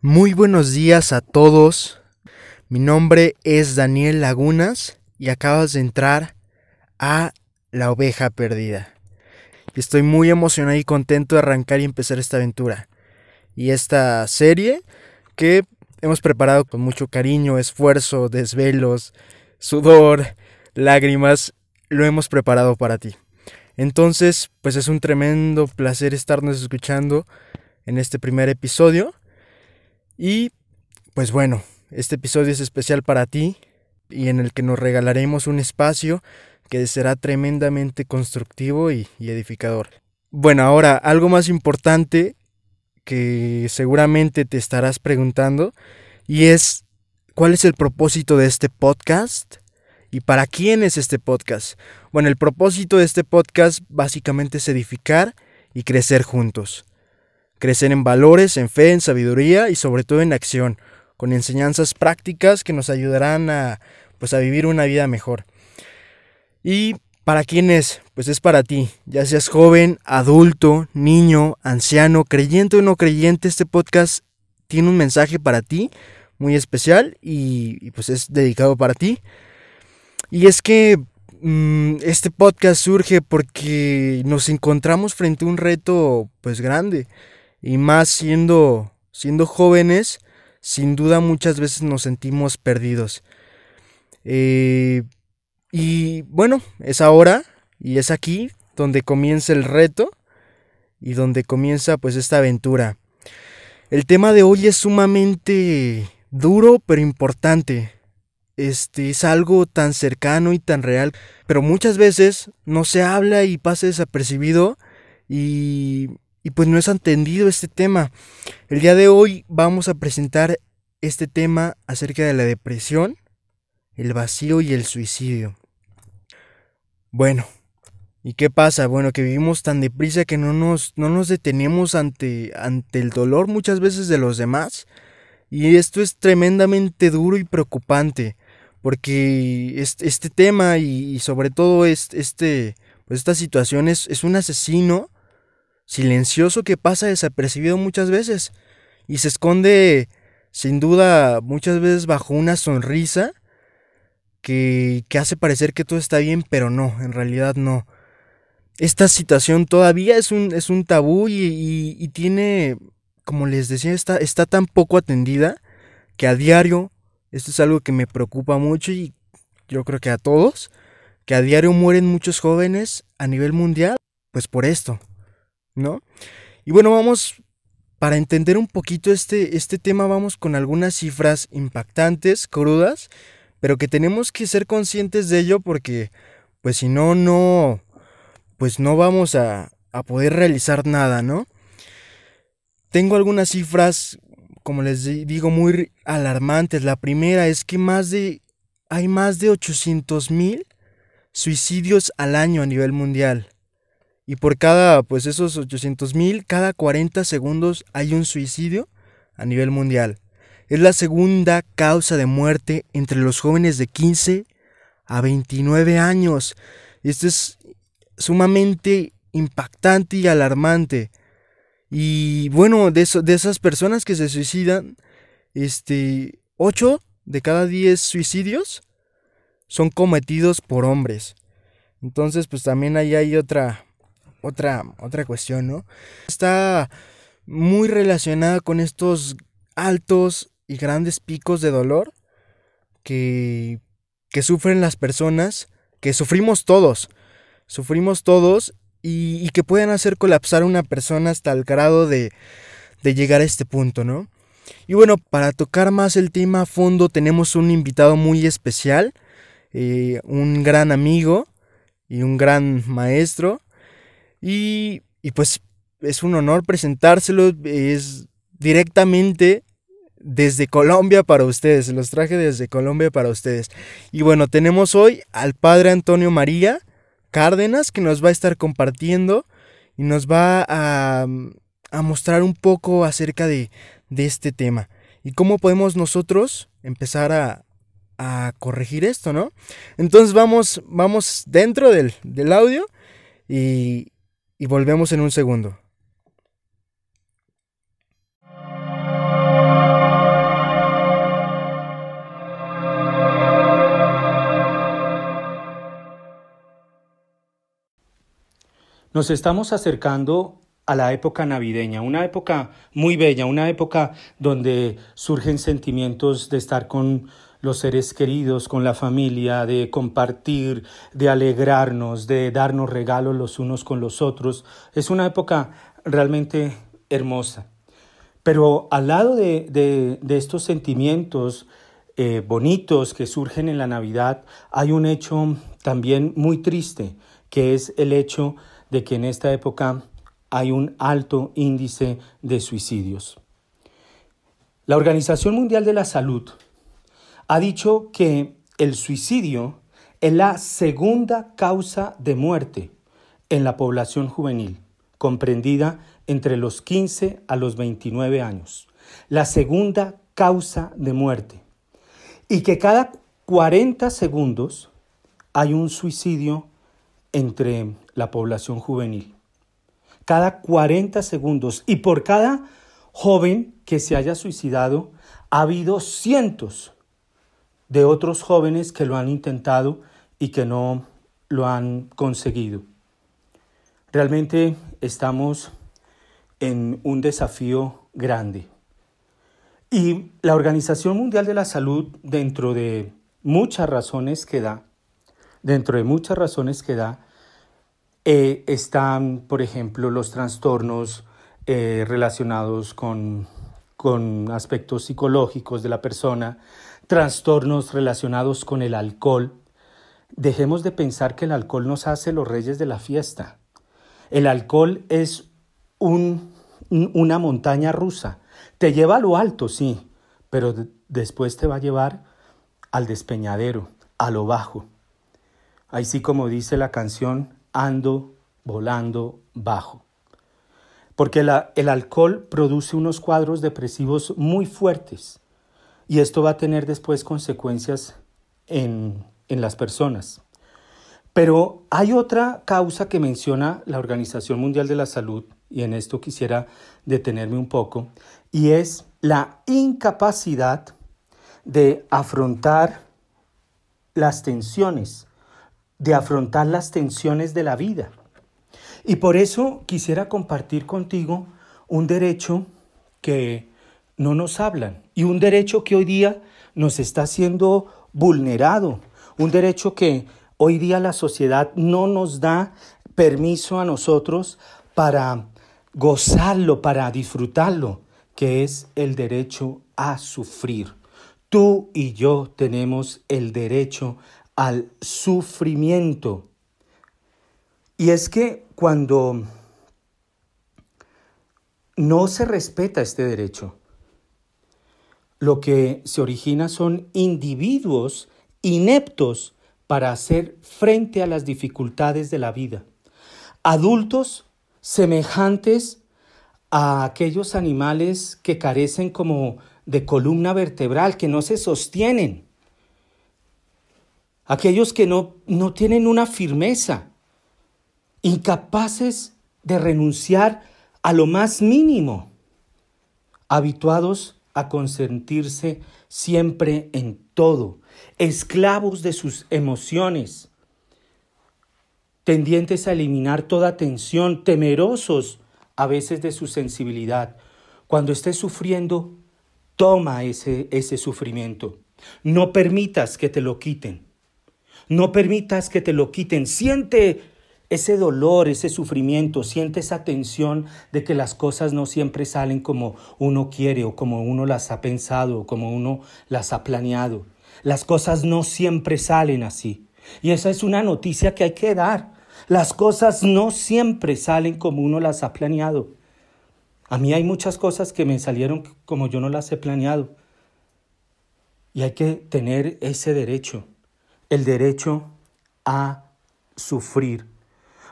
Muy buenos días a todos. Mi nombre es Daniel Lagunas y acabas de entrar a La Oveja Perdida. estoy muy emocionado y contento de arrancar y empezar esta aventura. Y esta serie que hemos preparado con mucho cariño, esfuerzo, desvelos, sudor, lágrimas, lo hemos preparado para ti. Entonces, pues es un tremendo placer estarnos escuchando en este primer episodio. Y pues bueno, este episodio es especial para ti y en el que nos regalaremos un espacio que será tremendamente constructivo y, edificador. Bueno, ahora algo más importante que seguramente te estarás preguntando y es ¿cuál es el propósito de este podcast? ¿Y para quién es este podcast? Bueno, el propósito de este podcast básicamente es edificar y crecer juntos. Crecer en valores, en fe, en sabiduría y sobre todo en acción, con enseñanzas prácticas que nos ayudarán a pues a vivir una vida mejor. ¿Y para quién es? Pues es para ti, ya seas joven, adulto, niño, anciano, creyente o no creyente, este podcast tiene un mensaje para ti muy especial y, pues es dedicado para ti. Y es que mm, este podcast surge porque nos encontramos frente a un reto pues grande y más siendo siendo jóvenes sin duda muchas veces nos sentimos perdidos eh, y bueno, es ahora y es aquí donde comienza el reto y donde comienza pues esta aventura. El tema de hoy es sumamente duro pero importante. Este es algo tan cercano y tan real, pero muchas veces no se habla y pasa desapercibido y, y pues no es entendido este tema. El día de hoy vamos a presentar este tema acerca de la depresión el vacío y el suicidio. Bueno, ¿y qué pasa? Bueno, que vivimos tan deprisa que no nos, no nos detenemos ante, ante el dolor muchas veces de los demás. Y esto es tremendamente duro y preocupante, porque este, este tema y, sobre todo este, pues esta situación es, es un asesino silencioso que pasa desapercibido muchas veces y se esconde sin duda muchas veces bajo una sonrisa que, hace parecer que todo está bien, pero no, en realidad no. Esta situación todavía es un, es un tabú y, tiene, como les decía, está, está tan poco atendida que a diario, esto es algo que me preocupa mucho y yo creo que a todos, que a diario mueren muchos jóvenes a nivel mundial, pues por esto, ¿no? Y bueno, vamos, para entender un poquito este, este tema, vamos con algunas cifras impactantes, crudas, pero que tenemos que ser conscientes de ello porque, pues si no, no, pues no vamos a, a poder realizar nada, ¿no? Tengo algunas cifras, como les digo, muy alarmantes. La primera es que más de, hay más de 800 mil suicidios al año a nivel mundial. Y por cada, pues esos 800 mil, cada 40 segundos hay un suicidio a nivel mundial. Es la segunda causa de muerte entre los jóvenes de 15 a 29 años. Esto es sumamente impactante y alarmante. Y bueno, de, de esas personas que se suicidan, este, 8 de cada 10 suicidios son cometidos por hombres. Entonces, pues también ahí hay otra, otra, otra cuestión, ¿no? Está muy relacionada con estos altos y grandes picos de dolor que, que sufren las personas, que sufrimos todos, sufrimos todos y, que pueden hacer colapsar a una persona hasta el grado de, de llegar a este punto, ¿no? Y bueno, para tocar más el tema a fondo tenemos un invitado muy especial, eh, un gran amigo y un gran maestro. Y, y, pues es un honor presentárselo, es directamente desde Colombia para ustedes, los traje desde Colombia para ustedes. Y bueno, tenemos hoy al padre Antonio María Cárdenas que nos va a estar compartiendo y nos va a, a mostrar un poco acerca de, de, este tema y cómo podemos nosotros empezar a, a corregir esto, ¿no? Entonces vamos, vamos dentro del, audio y, y volvemos en un segundo. Nos estamos acercando a la época navideña, una época muy bella, una época donde surgen sentimientos de estar con los seres queridos, con la familia, de compartir, de alegrarnos, de darnos regalos los unos con los otros. Es una época realmente hermosa. Pero al lado de, estos sentimientos eh, bonitos que surgen en la Navidad, hay un hecho también muy triste, que es el hecho de que en esta época hay un alto índice de suicidios. La Organización Mundial de la Salud ha dicho que el suicidio es la segunda causa de muerte en la población juvenil, comprendida entre los 15 a los 29 años. La segunda causa de muerte. Y que cada 40 segundos hay un suicidio entre la población juvenil cada 40 segundos. Y por cada joven que se haya suicidado, ha habido cientos de otros jóvenes que lo han intentado y que no lo han conseguido. Realmente estamos en un desafío grande. Y la Organización Mundial de la Salud, dentro de muchas razones que da, dentro de muchas razones que da, eh, están, por ejemplo, los trastornos eh, relacionados con, con aspectos psicológicos de la persona, trastornos relacionados con el alcohol. Dejemos de pensar que el alcohol nos hace los reyes de la fiesta. El alcohol es un, una montaña rusa. Te lleva a lo alto, sí, pero después te va a llevar al despeñadero, a lo bajo. Así como dice la canción, ando volando bajo. Porque el alcohol produce unos cuadros depresivos muy fuertes y esto va a tener después consecuencias en, en las personas. Pero hay otra causa que menciona la Organización Mundial de la Salud, y en esto quisiera detenerme un poco, y es la incapacidad de afrontar las tensiones de afrontar las tensiones de la vida. Y por eso quisiera compartir contigo un derecho que no nos hablan y un derecho que hoy día nos está siendo vulnerado, un derecho que hoy día la sociedad no nos da permiso a nosotros para gozarlo, para disfrutarlo, que es el derecho a sufrir. Tú y yo tenemos el derecho al sufrimiento. Y es que cuando no se respeta este derecho, lo que se origina son individuos ineptos para hacer frente a las dificultades de la vida. Adultos semejantes a aquellos animales que carecen como de columna vertebral, que no se sostienen aquellos que no, no tienen una firmeza, incapaces de renunciar a lo más mínimo, habituados a consentirse siempre en todo, esclavos de sus emociones, tendientes a eliminar toda tensión, temerosos a veces de su sensibilidad. Cuando estés sufriendo, toma ese, ese sufrimiento. No permitas que te lo quiten. No permitas que te lo quiten. Siente ese dolor, ese sufrimiento, siente esa tensión de que las cosas no siempre salen como uno quiere o como uno las ha pensado o como uno las ha planeado. Las cosas no siempre salen así. Y esa es una noticia que hay que dar. Las cosas no siempre salen como uno las ha planeado. A mí hay muchas cosas que me salieron como yo no las he planeado. Y hay que tener ese derecho el derecho a sufrir.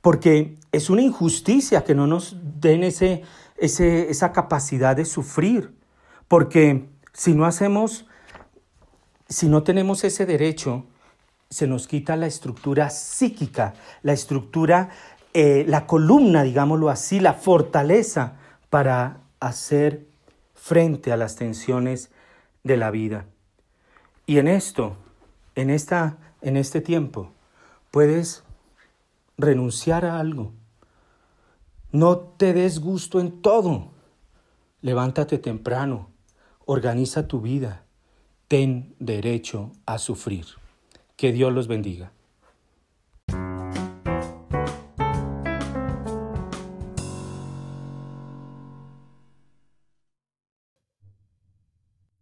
Porque es una injusticia que no nos den ese, esa capacidad de sufrir. Porque si no hacemos si no tenemos ese derecho, se nos quita la estructura psíquica, la estructura, eh, la columna, digámoslo así, la fortaleza para hacer frente a las tensiones de la vida. Y en esto, en, esta, en este tiempo, puedes renunciar a algo. No te des gusto en todo. Levántate temprano, organiza tu vida, ten derecho a sufrir. Que Dios los bendiga.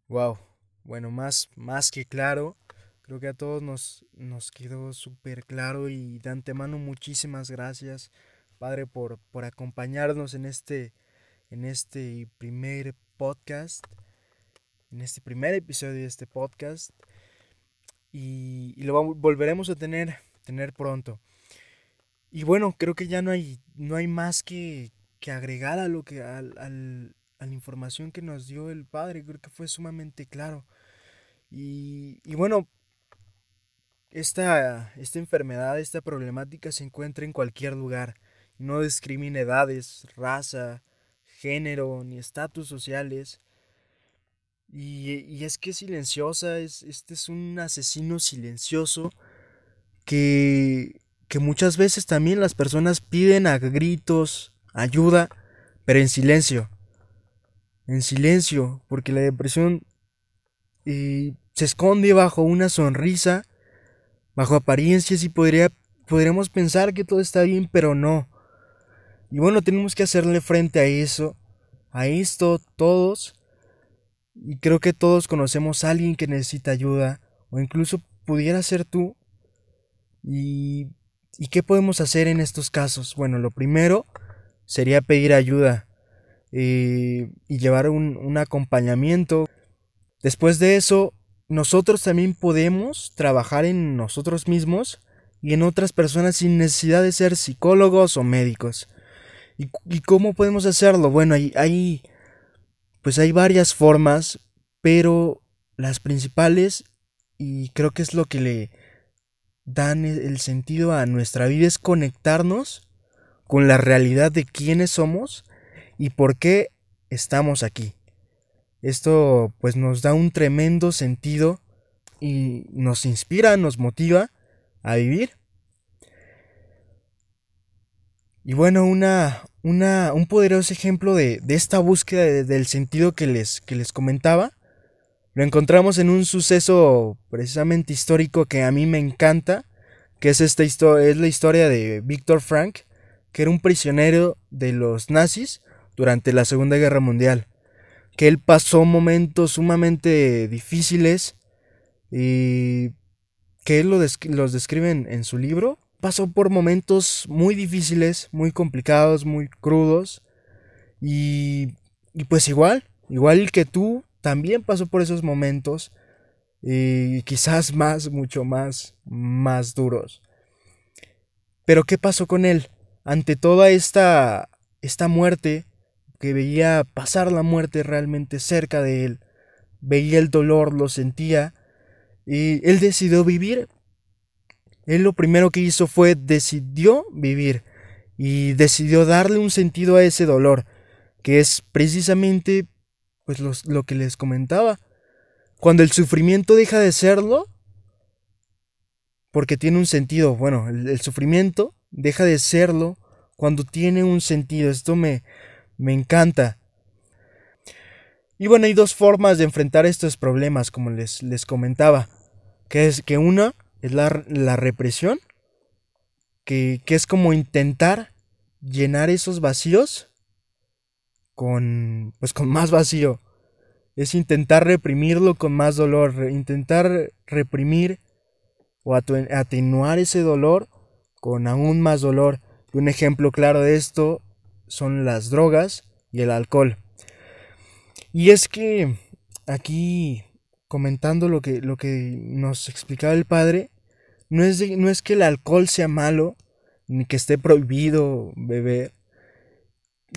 Wow, bueno, más, más que claro. Creo que a todos nos, nos quedó súper claro y de antemano muchísimas gracias, Padre, por, por acompañarnos en este, en este primer podcast, en este primer episodio de este podcast. Y, lo volveremos a tener, tener pronto. Y bueno, creo que ya no hay, no hay más que, que agregar a lo que al, a la información que nos dio el Padre, creo que fue sumamente claro. Y, bueno, esta, esta enfermedad, esta problemática se encuentra en cualquier lugar. No discrimina edades, raza, género, ni estatus sociales. Y, y, es que es silenciosa, es, este es un asesino silencioso que, que muchas veces también las personas piden a gritos ayuda, pero en silencio en silencio, porque la depresión eh, se esconde bajo una sonrisa, bajo apariencias y podría, podríamos pensar que todo está bien, pero no. Y bueno, tenemos que hacerle frente a eso, a esto, todos. Y creo que todos conocemos a alguien que necesita ayuda, o incluso pudiera ser tú. ¿Y, ¿Y qué podemos hacer en estos casos? Bueno, lo primero sería pedir ayuda y llevar un, acompañamiento. Después de eso, nosotros también podemos trabajar en nosotros mismos y en otras personas sin necesidad de ser psicólogos o médicos. ¿Y, cómo podemos hacerlo? Bueno, hay, hay, pues hay varias formas, pero las principales, y creo que es lo que le dan el sentido a nuestra vida, es conectarnos con la realidad de quiénes somos y por qué estamos aquí. Esto pues nos da un tremendo sentido y nos inspira, nos motiva a vivir. Y bueno, una, una, un poderoso ejemplo de, esta búsqueda del sentido que les, que les comentaba, lo encontramos en un suceso precisamente histórico que a mí me encanta, que es, esta es la historia de Víctor Frank, que era un prisionero de los nazis durante la Segunda Guerra Mundial, que él pasó momentos sumamente difíciles y que él lo los describe en, su libro. Pasó por momentos muy difíciles, muy complicados, muy crudos y, y pues igual, igual que tú, también pasó por esos momentos y quizás más, mucho más, más duros. Pero ¿qué pasó con él? Ante toda esta, esta muerte, que veía pasar la muerte realmente cerca de él, veía el dolor, lo sentía, y él decidió vivir. Él lo primero que hizo fue decidió vivir y decidió darle un sentido a ese dolor, que es precisamente pues lo que les comentaba. Cuando el sufrimiento deja de serlo, porque tiene un sentido, bueno, el, el sufrimiento deja de serlo cuando tiene un sentido. Esto me, me encanta. Y bueno, hay dos formas de enfrentar estos problemas, como les, les comentaba. Que es que una es la, represión, que, que, es como intentar llenar esos vacíos con, pues con más vacío. Es intentar reprimirlo con más dolor, intentar reprimir o atenuar ese dolor con aún más dolor. Un ejemplo claro de esto son las drogas y el alcohol. Y es que aquí comentando lo que, lo que nos explicaba el padre, no es, no es que el alcohol sea malo, ni que esté prohibido beber,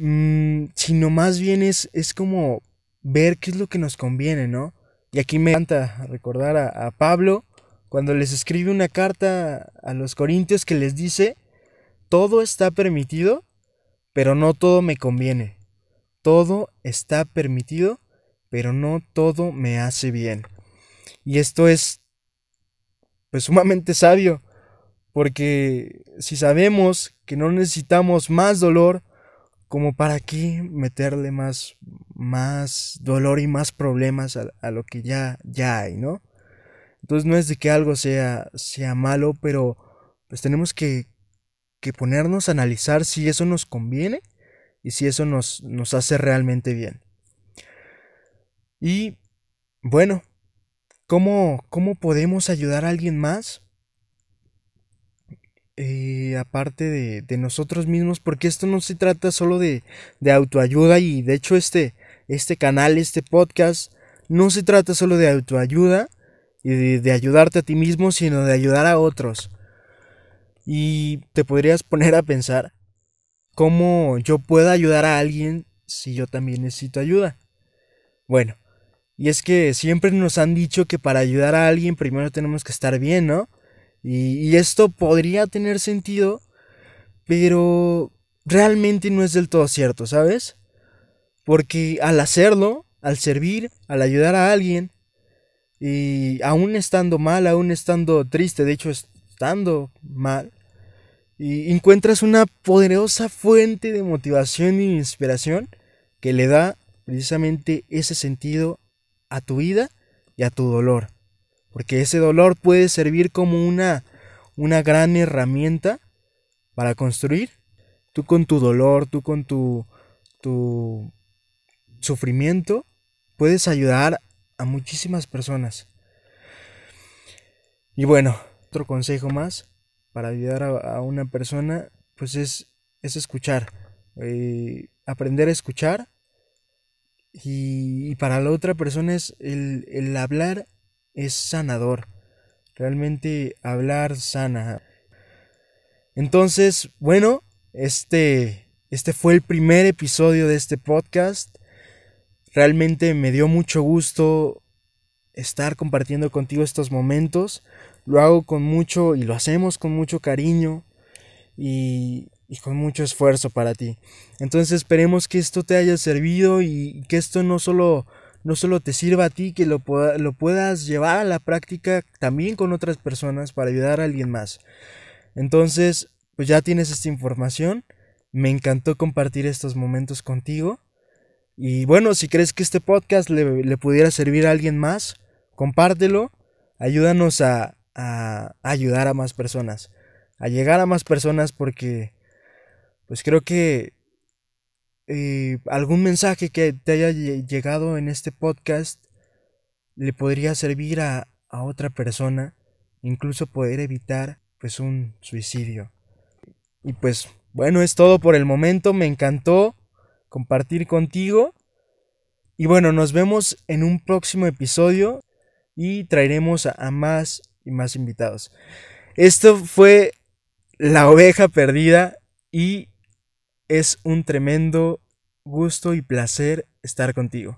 mm, sino más bien es, es como ver qué es lo que nos conviene, ¿no? Y aquí me encanta recordar a, a Pablo cuando les escribe una carta a los corintios que les dice, todo está permitido, pero no todo me conviene. Todo está permitido, pero no todo me hace bien. Y esto es pues sumamente sabio, porque si sabemos que no necesitamos más dolor, como para qué meterle más, más dolor y más problemas a, lo que ya, ya hay, ¿no? Entonces no es de que algo sea, sea malo, pero pues tenemos que, que ponernos a analizar si eso nos conviene y si eso nos, nos hace realmente bien. Y bueno, ¿cómo, ¿cómo podemos ayudar a alguien más? Eh, aparte de, nosotros mismos, porque esto no se trata solo de, de autoayuda y de hecho este, este canal, este podcast, no se trata solo de autoayuda y de ayudarte a ti mismo, sino de ayudar a otros. Y te podrías poner a pensar cómo yo puedo ayudar a alguien si yo también necesito ayuda. Bueno, y es que siempre nos han dicho que para ayudar a alguien primero tenemos que estar bien, ¿no? Y, esto podría tener sentido, pero realmente no es del todo cierto, ¿sabes? Porque al hacerlo, al servir, al ayudar a alguien, y aún estando mal, aún estando triste, de hecho estando mal, y encuentras una poderosa fuente de motivación e inspiración que le da precisamente ese sentido a tu vida y a tu dolor. Porque ese dolor puede servir como una, una gran herramienta para construir. Tú con tu dolor, tú con tu, tu sufrimiento, puedes ayudar a muchísimas personas. Y bueno, otro consejo más para ayudar a, una persona, pues es, es escuchar. Eh, aprender a escuchar. Y, para la otra persona es el, el hablar es sanador. Realmente hablar sana. Entonces, bueno, este, este fue el primer episodio de este podcast. Realmente me dio mucho gusto estar compartiendo contigo estos momentos. Lo hago con mucho y lo hacemos con mucho cariño y, y con mucho esfuerzo para ti. Entonces esperemos que esto te haya servido y que esto no solo no solo te sirva a ti, que lo, lo puedas llevar a la práctica también con otras personas para ayudar a alguien más. Entonces, pues ya tienes esta información. Me encantó compartir estos momentos contigo. Y bueno, si crees que este podcast le, pudiera servir a alguien más, compártelo. Ayúdanos a, a, ayudar a más personas. A llegar a más personas porque pues creo que eh, algún mensaje que te haya llegado en este podcast le podría servir a, a otra persona, incluso poder evitar pues un suicidio. Y pues bueno, es todo por el momento, me encantó compartir contigo. Y bueno, nos vemos en un próximo episodio y traeremos a, a más y más invitados. Esto fue La oveja perdida y es un tremendo gusto y placer estar contigo.